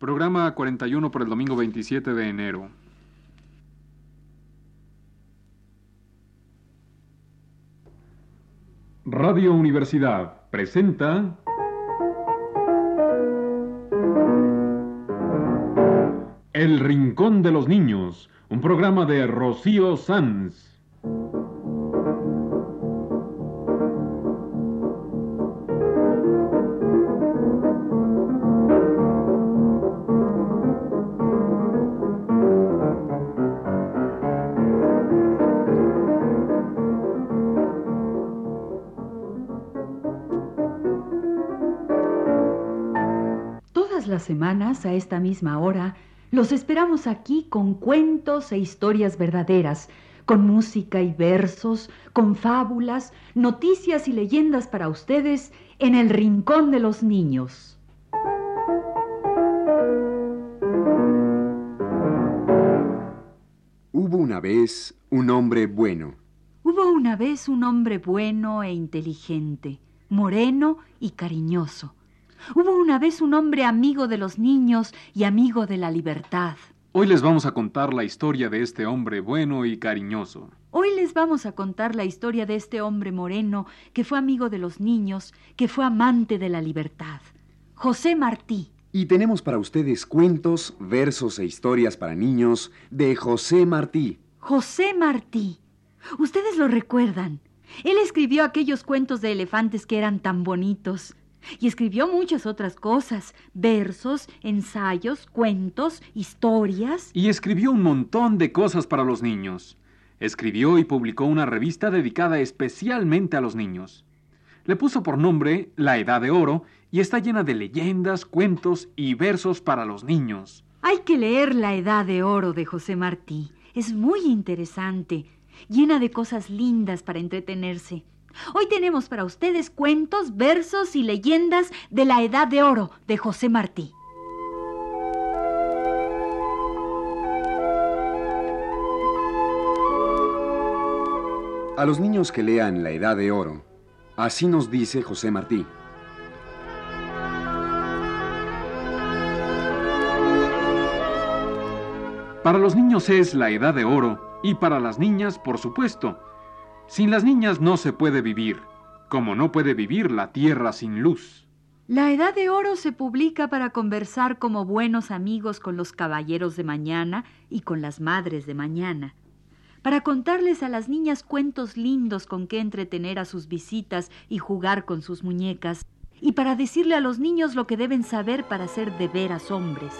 Programa 41 por el domingo 27 de enero. Radio Universidad presenta El Rincón de los Niños, un programa de Rocío Sanz. Todas las semanas, a esta misma hora, los esperamos aquí con cuentos e historias verdaderas, con música y versos, con fábulas, noticias y leyendas para ustedes en el Rincón de los Niños. Hubo una vez un hombre bueno. Hubo una vez un hombre bueno e inteligente, moreno y cariñoso. Hubo una vez un hombre amigo de los niños y amigo de la libertad. Hoy les vamos a contar la historia de este hombre bueno y cariñoso. Hoy les vamos a contar la historia de este hombre moreno que fue amigo de los niños, que fue amante de la libertad. José Martí. Y tenemos para ustedes cuentos, versos e historias para niños de José Martí. José Martí. Ustedes lo recuerdan. Él escribió aquellos cuentos de elefantes que eran tan bonitos. Y escribió muchas otras cosas, versos, ensayos, cuentos, historias. Y escribió un montón de cosas para los niños. Escribió y publicó una revista dedicada especialmente a los niños. Le puso por nombre La Edad de Oro y está llena de leyendas, cuentos y versos para los niños. Hay que leer La Edad de Oro de José Martí. Es muy interesante, llena de cosas lindas para entretenerse. Hoy tenemos para ustedes cuentos, versos y leyendas de la Edad de Oro de José Martí. A los niños que lean La Edad de Oro, así nos dice José Martí. Para los niños es la Edad de Oro y para las niñas, por supuesto. Sin las niñas no se puede vivir, como no puede vivir la tierra sin luz. La Edad de Oro se publica para conversar como buenos amigos con los caballeros de mañana y con las madres de mañana, para contarles a las niñas cuentos lindos con que entretener a sus visitas y jugar con sus muñecas, y para decirle a los niños lo que deben saber para ser de veras hombres.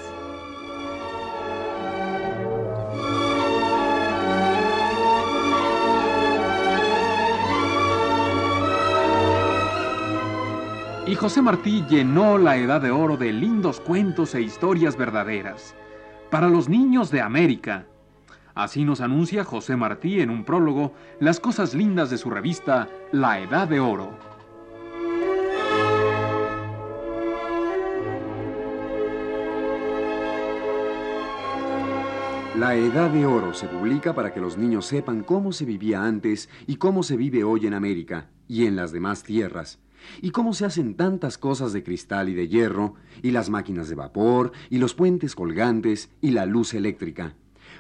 José Martí llenó la Edad de Oro de lindos cuentos e historias verdaderas para los niños de América. Así nos anuncia José Martí en un prólogo las cosas lindas de su revista La Edad de Oro. La Edad de Oro se publica para que los niños sepan cómo se vivía antes y cómo se vive hoy en América y en las demás tierras, y cómo se hacen tantas cosas de cristal y de hierro, y las máquinas de vapor, y los puentes colgantes, y la luz eléctrica,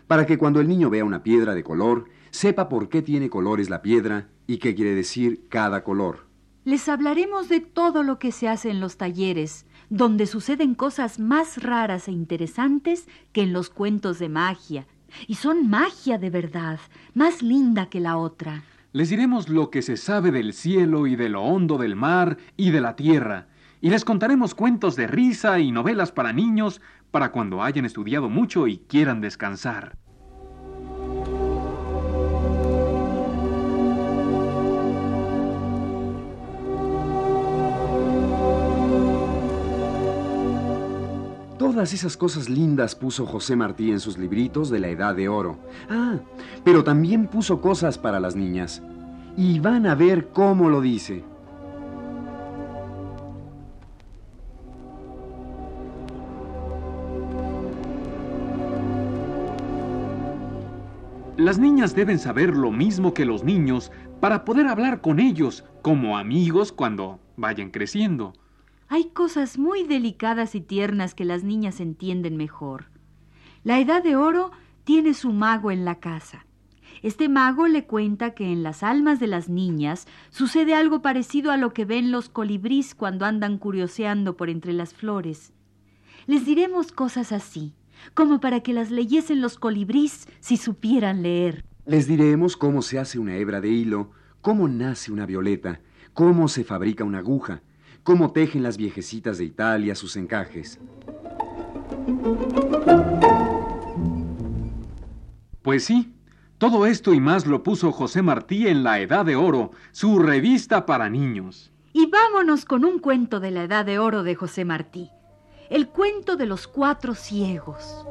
para que cuando el niño vea una piedra de color, sepa por qué tiene colores la piedra y qué quiere decir cada color. Les hablaremos de todo lo que se hace en los talleres, donde suceden cosas más raras e interesantes que en los cuentos de magia. Y son magia de verdad, más linda que la otra. Les diremos lo que se sabe del cielo y de lo hondo del mar y de la tierra, y les contaremos cuentos de risa y novelas para niños para cuando hayan estudiado mucho y quieran descansar. Todas esas cosas lindas puso José Martí en sus libritos de la Edad de Oro. Ah, pero también puso cosas para las niñas. Y van a ver cómo lo dice. Las niñas deben saber lo mismo que los niños para poder hablar con ellos como amigos cuando vayan creciendo. Hay cosas muy delicadas y tiernas que las niñas entienden mejor. La edad de oro tiene su mago en la casa. Este mago le cuenta que en las almas de las niñas sucede algo parecido a lo que ven los colibrís cuando andan curioseando por entre las flores. Les diremos cosas así, como para que las leyesen los colibrís si supieran leer. Les diremos cómo se hace una hebra de hilo, cómo nace una violeta, cómo se fabrica una aguja, cómo tejen las viejecitas de Italia sus encajes. Pues sí, todo esto y más lo puso José Martí en La Edad de Oro, su revista para niños. Y vámonos con un cuento de la Edad de Oro de José Martí, el cuento de los cuatro ciegos.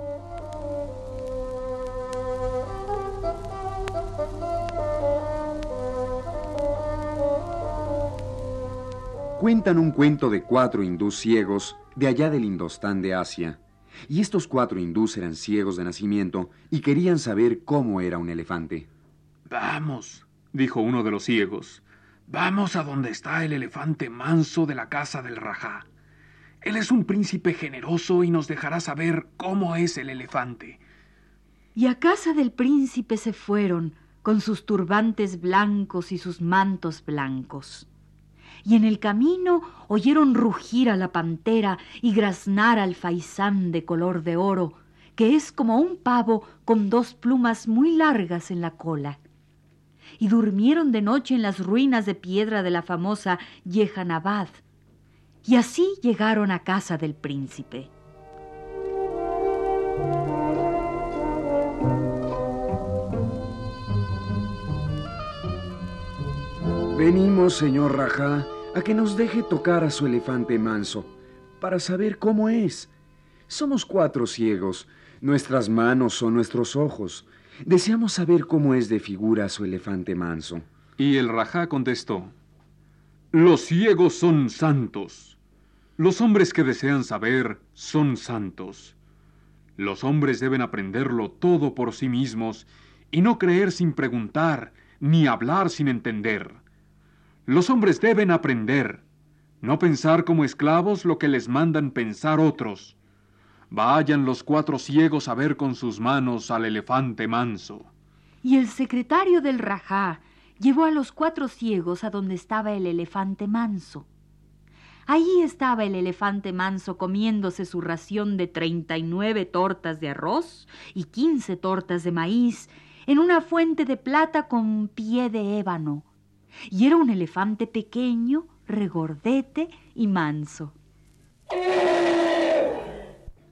Cuentan un cuento de cuatro hindús ciegos de allá del Indostán de Asia. Y estos cuatro hindús eran ciegos de nacimiento y querían saber cómo era un elefante. Vamos, dijo uno de los ciegos. Vamos a donde está el elefante manso de la casa del Rajá. Él es un príncipe generoso y nos dejará saber cómo es el elefante. Y a casa del príncipe se fueron, con sus turbantes blancos y sus mantos blancos y en el camino oyeron rugir a la pantera y graznar al faisán de color de oro, que es como un pavo con dos plumas muy largas en la cola. Y durmieron de noche en las ruinas de piedra de la famosa Yehanabad, y así llegaron a casa del príncipe. Venimos, señor Rajá, a que nos deje tocar a su elefante manso, para saber cómo es. Somos cuatro ciegos, nuestras manos son nuestros ojos. Deseamos saber cómo es de figura su elefante manso. Y el Rajá contestó, Los ciegos son santos. Los hombres que desean saber son santos. Los hombres deben aprenderlo todo por sí mismos y no creer sin preguntar, ni hablar sin entender. Los hombres deben aprender, no pensar como esclavos lo que les mandan pensar otros. Vayan los cuatro ciegos a ver con sus manos al elefante manso. Y el secretario del Rajá llevó a los cuatro ciegos a donde estaba el elefante manso. Allí estaba el elefante manso comiéndose su ración de treinta y nueve tortas de arroz y quince tortas de maíz en una fuente de plata con pie de ébano y era un elefante pequeño, regordete y manso.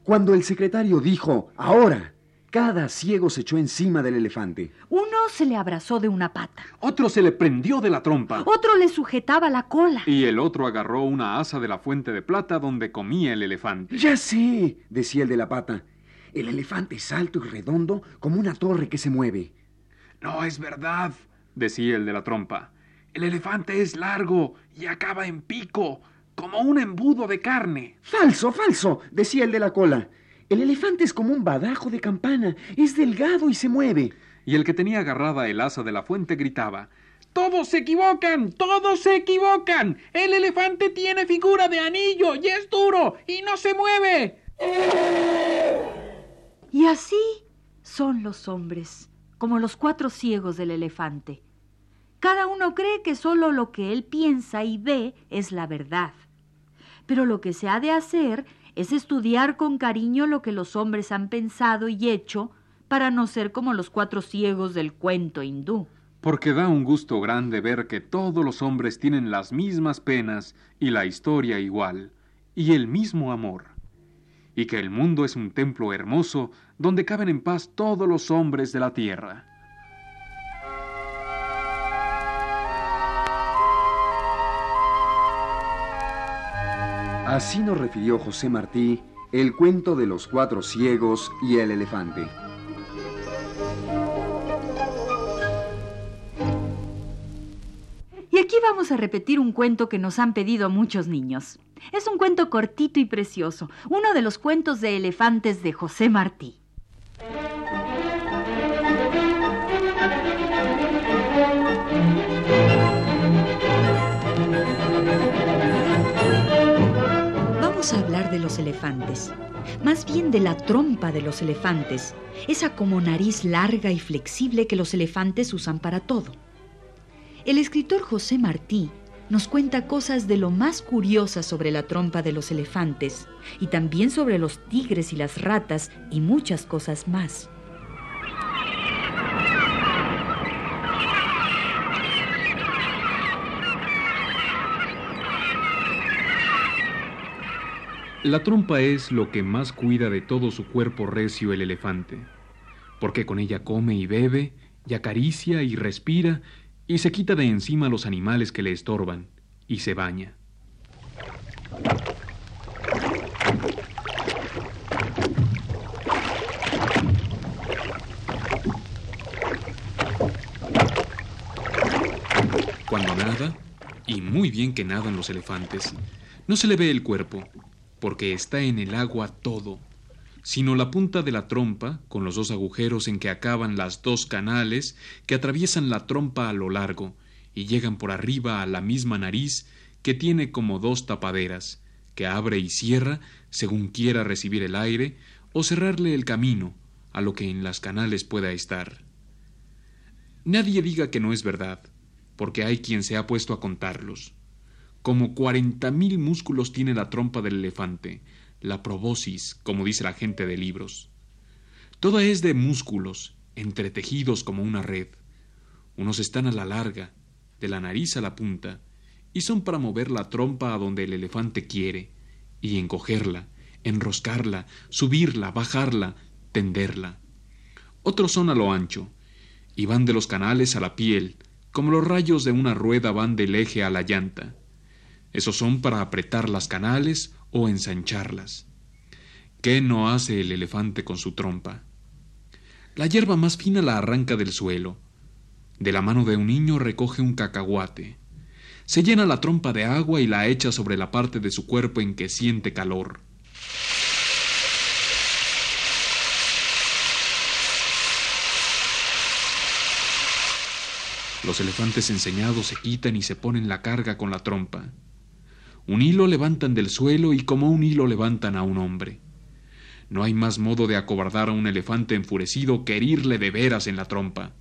Cuando el secretario dijo, ahora, cada ciego se echó encima del elefante. Uno se le abrazó de una pata. Otro se le prendió de la trompa. Otro le sujetaba la cola. Y el otro agarró una asa de la fuente de plata donde comía el elefante. Ya sé, decía el de la pata. El elefante es alto y redondo como una torre que se mueve. No es verdad, decía el de la trompa. El elefante es largo y acaba en pico, como un embudo de carne. Falso, falso, decía el de la cola. El elefante es como un badajo de campana, es delgado y se mueve. Y el que tenía agarrada el asa de la fuente gritaba, Todos se equivocan, todos se equivocan. El elefante tiene figura de anillo y es duro y no se mueve. Y así son los hombres, como los cuatro ciegos del elefante. Cada uno cree que solo lo que él piensa y ve es la verdad. Pero lo que se ha de hacer es estudiar con cariño lo que los hombres han pensado y hecho para no ser como los cuatro ciegos del cuento hindú. Porque da un gusto grande ver que todos los hombres tienen las mismas penas y la historia igual, y el mismo amor, y que el mundo es un templo hermoso donde caben en paz todos los hombres de la tierra. Así nos refirió José Martí el cuento de los cuatro ciegos y el elefante. Y aquí vamos a repetir un cuento que nos han pedido muchos niños. Es un cuento cortito y precioso, uno de los cuentos de elefantes de José Martí. Los elefantes, más bien de la trompa de los elefantes, esa como nariz larga y flexible que los elefantes usan para todo. El escritor José Martí nos cuenta cosas de lo más curiosas sobre la trompa de los elefantes y también sobre los tigres y las ratas y muchas cosas más. La trompa es lo que más cuida de todo su cuerpo recio el elefante, porque con ella come y bebe, y acaricia y respira, y se quita de encima los animales que le estorban, y se baña. Cuando nada, y muy bien que nadan los elefantes, no se le ve el cuerpo, porque está en el agua todo, sino la punta de la trompa, con los dos agujeros en que acaban las dos canales que atraviesan la trompa a lo largo y llegan por arriba a la misma nariz que tiene como dos tapaderas, que abre y cierra según quiera recibir el aire o cerrarle el camino a lo que en las canales pueda estar. Nadie diga que no es verdad, porque hay quien se ha puesto a contarlos. Como cuarenta mil músculos tiene la trompa del elefante, la probosis, como dice la gente de libros. Toda es de músculos, entretejidos como una red. Unos están a la larga, de la nariz a la punta, y son para mover la trompa a donde el elefante quiere, y encogerla, enroscarla, subirla, bajarla, tenderla. Otros son a lo ancho, y van de los canales a la piel, como los rayos de una rueda van del eje a la llanta. Esos son para apretar las canales o ensancharlas. ¿Qué no hace el elefante con su trompa? La hierba más fina la arranca del suelo. De la mano de un niño recoge un cacahuate. Se llena la trompa de agua y la echa sobre la parte de su cuerpo en que siente calor. Los elefantes enseñados se quitan y se ponen la carga con la trompa. Un hilo levantan del suelo y como un hilo levantan a un hombre. No hay más modo de acobardar a un elefante enfurecido que herirle de veras en la trompa.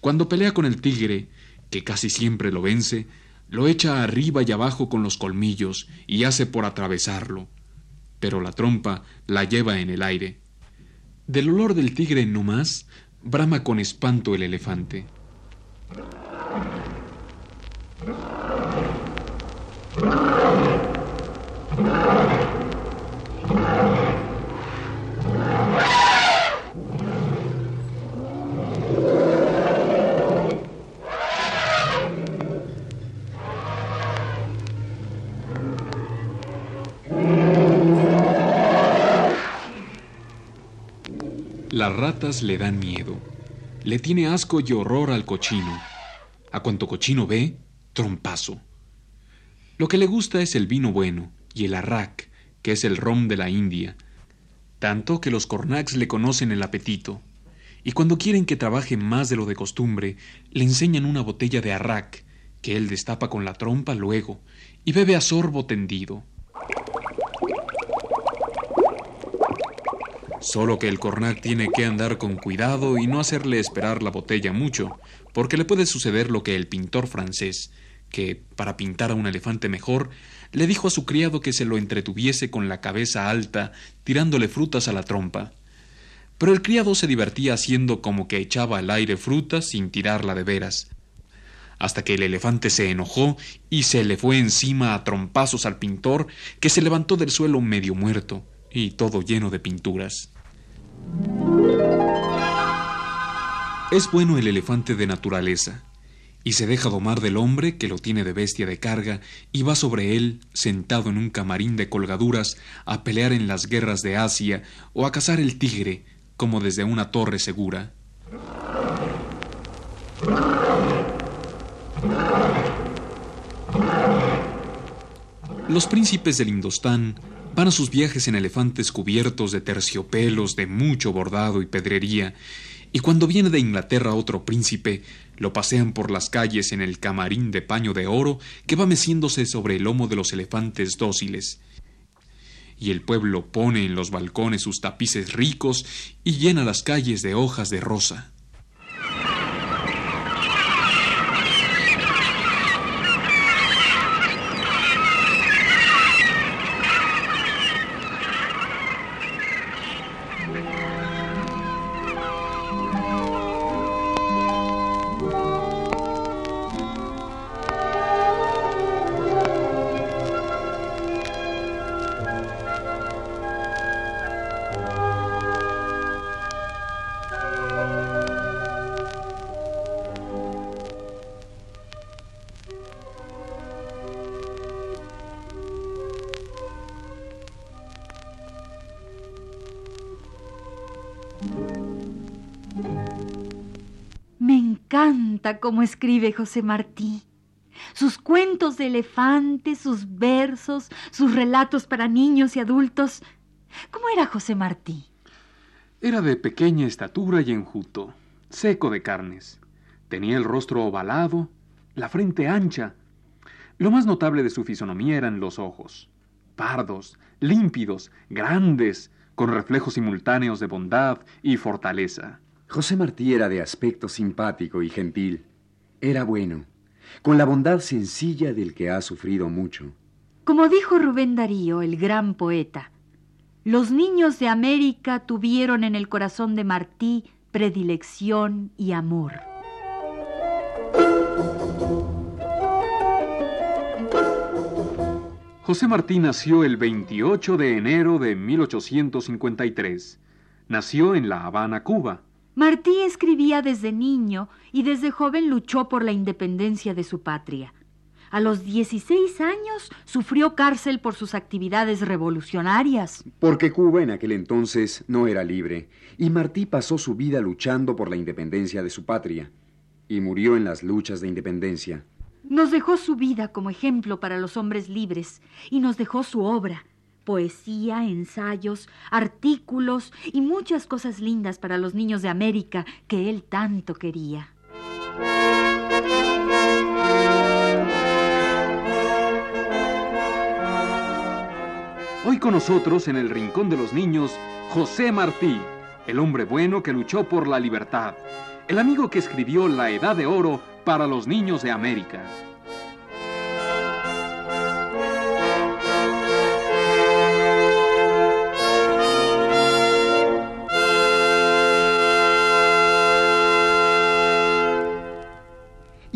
Cuando pelea con el tigre, que casi siempre lo vence, lo echa arriba y abajo con los colmillos y hace por atravesarlo. Pero la trompa la lleva en el aire. Del olor del tigre no más, brama con espanto el elefante. Las ratas le dan miedo. Le tiene asco y horror al cochino. A cuanto cochino ve, trompazo. Lo que le gusta es el vino bueno y el arrak, que es el rom de la India, tanto que los cornacs le conocen el apetito, y cuando quieren que trabaje más de lo de costumbre, le enseñan una botella de arrak, que él destapa con la trompa luego, y bebe a sorbo tendido. Solo que el cornac tiene que andar con cuidado y no hacerle esperar la botella mucho, porque le puede suceder lo que el pintor francés, que, para pintar a un elefante mejor, le dijo a su criado que se lo entretuviese con la cabeza alta, tirándole frutas a la trompa. Pero el criado se divertía haciendo como que echaba al aire frutas sin tirarla de veras, hasta que el elefante se enojó y se le fue encima a trompazos al pintor, que se levantó del suelo medio muerto y todo lleno de pinturas. Es bueno el elefante de naturaleza, y se deja domar del hombre que lo tiene de bestia de carga y va sobre él, sentado en un camarín de colgaduras, a pelear en las guerras de Asia o a cazar el tigre, como desde una torre segura. Los príncipes del Indostán van a sus viajes en elefantes cubiertos de terciopelos de mucho bordado y pedrería, y cuando viene de Inglaterra otro príncipe, lo pasean por las calles en el camarín de paño de oro que va meciéndose sobre el lomo de los elefantes dóciles. y el pueblo pone en los balcones sus tapices ricos y llena las calles de hojas de rosa. Encanta cómo escribe José Martí. Sus cuentos de elefantes, sus versos, sus relatos para niños y adultos. ¿Cómo era José Martí? Era de pequeña estatura y enjuto, seco de carnes. Tenía el rostro ovalado, la frente ancha. Lo más notable de su fisonomía eran los ojos, pardos, límpidos, grandes, con reflejos simultáneos de bondad y fortaleza. José Martí era de aspecto simpático y gentil. Era bueno, con la bondad sencilla del que ha sufrido mucho. Como dijo Rubén Darío, el gran poeta, los niños de América tuvieron en el corazón de Martí predilección y amor. José Martí nació el 28 de enero de 1853. Nació en La Habana, Cuba. Martí escribía desde niño y desde joven luchó por la independencia de su patria. A los 16 años sufrió cárcel por sus actividades revolucionarias. Porque Cuba en aquel entonces no era libre, y Martí pasó su vida luchando por la independencia de su patria, y murió en las luchas de independencia. Nos dejó su vida como ejemplo para los hombres libres, y nos dejó su obra, poesía, ensayos, artículos y muchas cosas lindas para los niños de América que él tanto quería. Hoy con nosotros en el Rincón de los Niños, José Martí, el hombre bueno que luchó por la libertad, el amigo que escribió La Edad de Oro para los niños de América.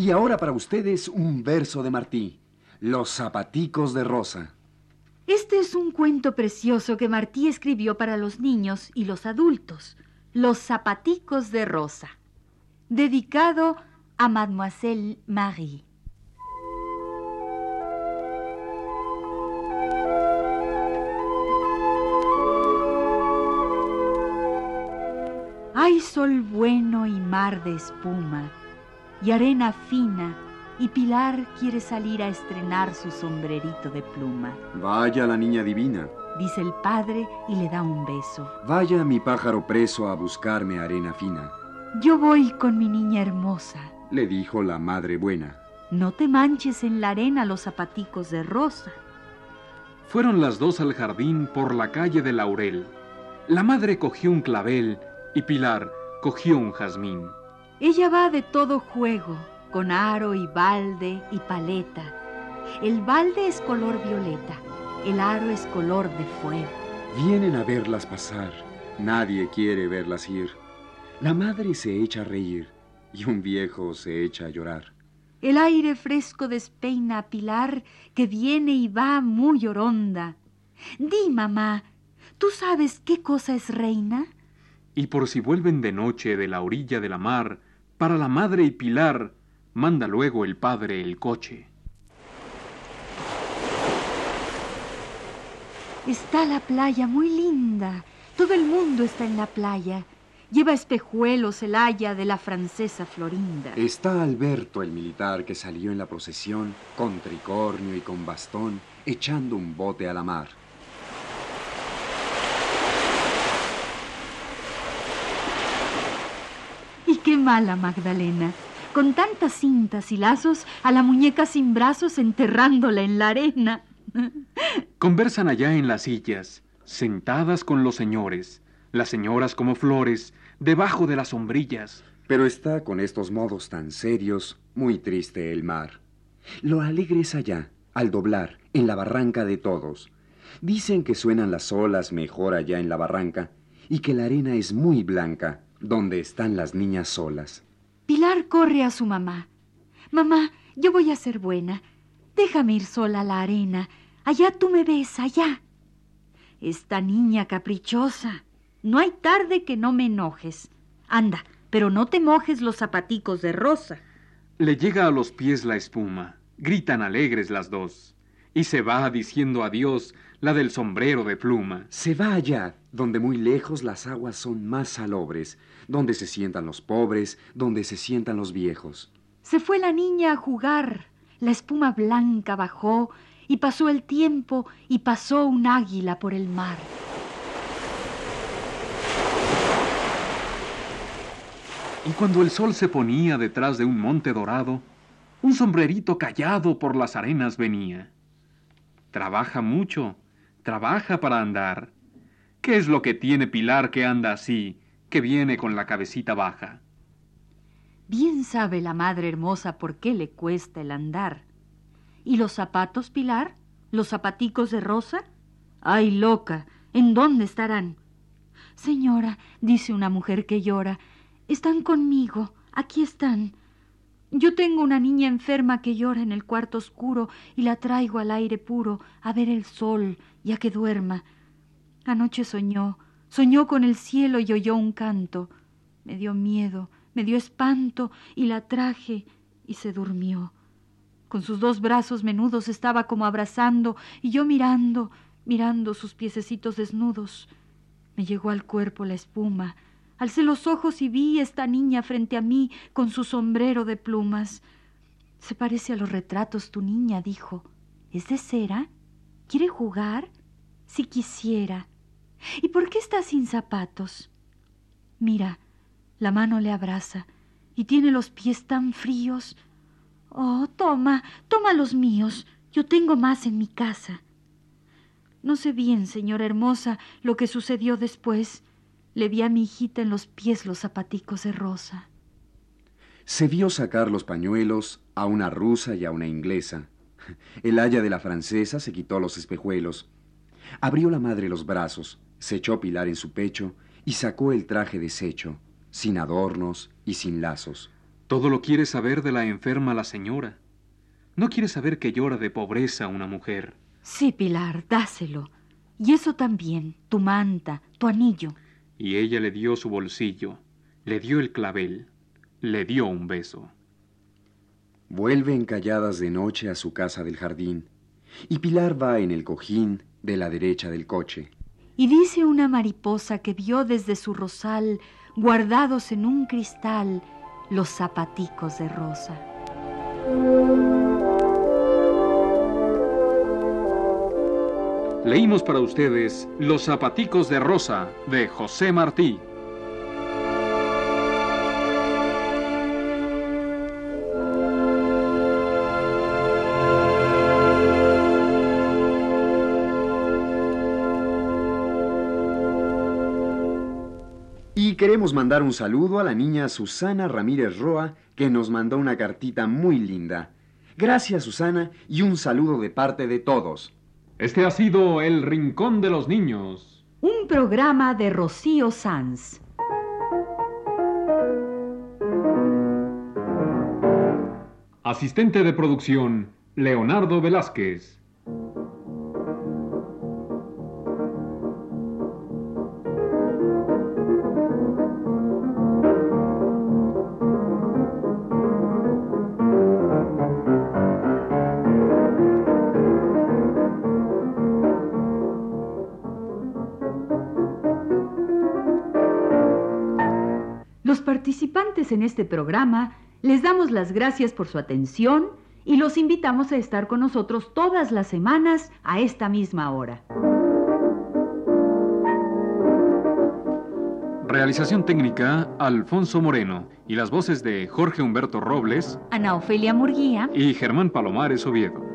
Y ahora para ustedes un verso de Martí, Los zapaticos de Rosa. Este es un cuento precioso que Martí escribió para los niños y los adultos, Los zapaticos de Rosa, dedicado a Mademoiselle Marie. Hay sol bueno y mar de espuma y arena fina, y Pilar quiere salir a estrenar su sombrerito de pluma. Vaya la niña divina, dice el padre y le da un beso. Vaya mi pájaro preso a buscarme arena fina. Yo voy con mi niña hermosa, le dijo la madre buena. No te manches en la arena los zapaticos de rosa. Fueron las dos al jardín por la calle de Laurel. La madre cogió un clavel y Pilar cogió un jazmín. Ella va de todo juego, con aro y balde y paleta. El balde es color violeta, el aro es color de fuego. Vienen a verlas pasar, nadie quiere verlas ir. La madre se echa a reír y un viejo se echa a llorar. El aire fresco despeina a Pilar, que viene y va muy oronda. Di, mamá, ¿tú sabes qué cosa es reina? Y por si vuelven de noche de la orilla de la mar, para la madre y Pilar, manda luego el padre el coche. Está la playa muy linda. Todo el mundo está en la playa. Lleva espejuelos el haya de la francesa Florinda. Está Alberto, el militar que salió en la procesión con tricornio y con bastón, echando un bote a la mar. qué mala Magdalena, con tantas cintas y lazos, a la muñeca sin brazos enterrándola en la arena. Conversan allá en las sillas, sentadas con los señores, las señoras como flores, debajo de las sombrillas. Pero está con estos modos tan serios, muy triste el mar. Lo alegre es allá, al doblar, en la barranca de todos. Dicen que suenan las olas mejor allá en la barranca y que la arena es muy blanca, donde están las niñas solas. Pilar corre a su mamá. Mamá, yo voy a ser buena. Déjame ir sola a la arena. Allá tú me ves, allá. Esta niña caprichosa. No hay tarde que no me enojes. Anda, pero no te mojes los zapaticos de rosa. Le llega a los pies la espuma. Gritan alegres las dos. Y se va diciendo adiós la del sombrero de pluma. Se va allá, donde muy lejos las aguas son más salobres, donde se sientan los pobres, donde se sientan los viejos. Se fue la niña a jugar. La espuma blanca bajó y pasó el tiempo y pasó un águila por el mar. Y cuando el sol se ponía detrás de un monte dorado, un sombrerito callado por las arenas venía. Trabaja mucho, trabaja para andar. ¿Qué es lo que tiene Pilar que anda así, que viene con la cabecita baja? Bien sabe la madre hermosa por qué le cuesta el andar. ¿Y los zapatos, Pilar? ¿Los zapaticos de rosa? ¡Ay, loca! ¿En dónde estarán? Señora, dice una mujer que llora, están conmigo, aquí están. Yo tengo una niña enferma que llora en el cuarto oscuro y la traigo al aire puro a ver el sol y a que duerma. Anoche soñó, soñó con el cielo y oyó un canto. Me dio miedo, me dio espanto y la traje y se durmió. Con sus dos brazos menudos estaba como abrazando y yo mirando, mirando sus piececitos desnudos. Me llegó al cuerpo la espuma, Alcé los ojos y vi esta niña frente a mí con su sombrero de plumas. Se parece a los retratos tu niña, dijo. ¿Es de cera? ¿Quiere jugar? Si quisiera. ¿Y por qué está sin zapatos? Mira, la mano le abraza y tiene los pies tan fríos. Oh, toma, toma los míos. Yo tengo más en mi casa. No sé bien, señora hermosa, lo que sucedió después. Le vi a mi hijita en los pies los zapaticos de rosa. Se vio sacar los pañuelos a una rusa y a una inglesa. El haya de la francesa se quitó los espejuelos. Abrió la madre los brazos, se echó Pilar en su pecho y sacó el traje deshecho, sin adornos y sin lazos. Todo lo quiere saber de la enferma la señora. No quiere saber que llora de pobreza una mujer. Sí, Pilar, dáselo. Y eso también, tu manta, tu anillo y ella le dio su bolsillo, le dio el clavel, le dio un beso. Vuelven calladas de noche a su casa del jardín, y Pilar va en el cojín de la derecha del coche. Y dice una mariposa que vio desde su rosal, guardados en un cristal, los zapaticos de rosa. Leímos para ustedes Los zapaticos de rosa de José Martí. Queremos mandar un saludo a la niña Susana Ramírez Roa, que nos mandó una cartita muy linda. Gracias, Susana, y un saludo de parte de todos. Este ha sido El Rincón de los Niños. Un programa de Rocío Sanz. Asistente de producción, Leonardo Velázquez. Participantes en este programa les damos las gracias por su atención y los invitamos a estar con nosotros todas las semanas a esta misma hora. Realización técnica, Alfonso Moreno. Y las voces de Jorge Humberto Robles, Ana Ofelia Murguía y Germán Palomares Oviedo.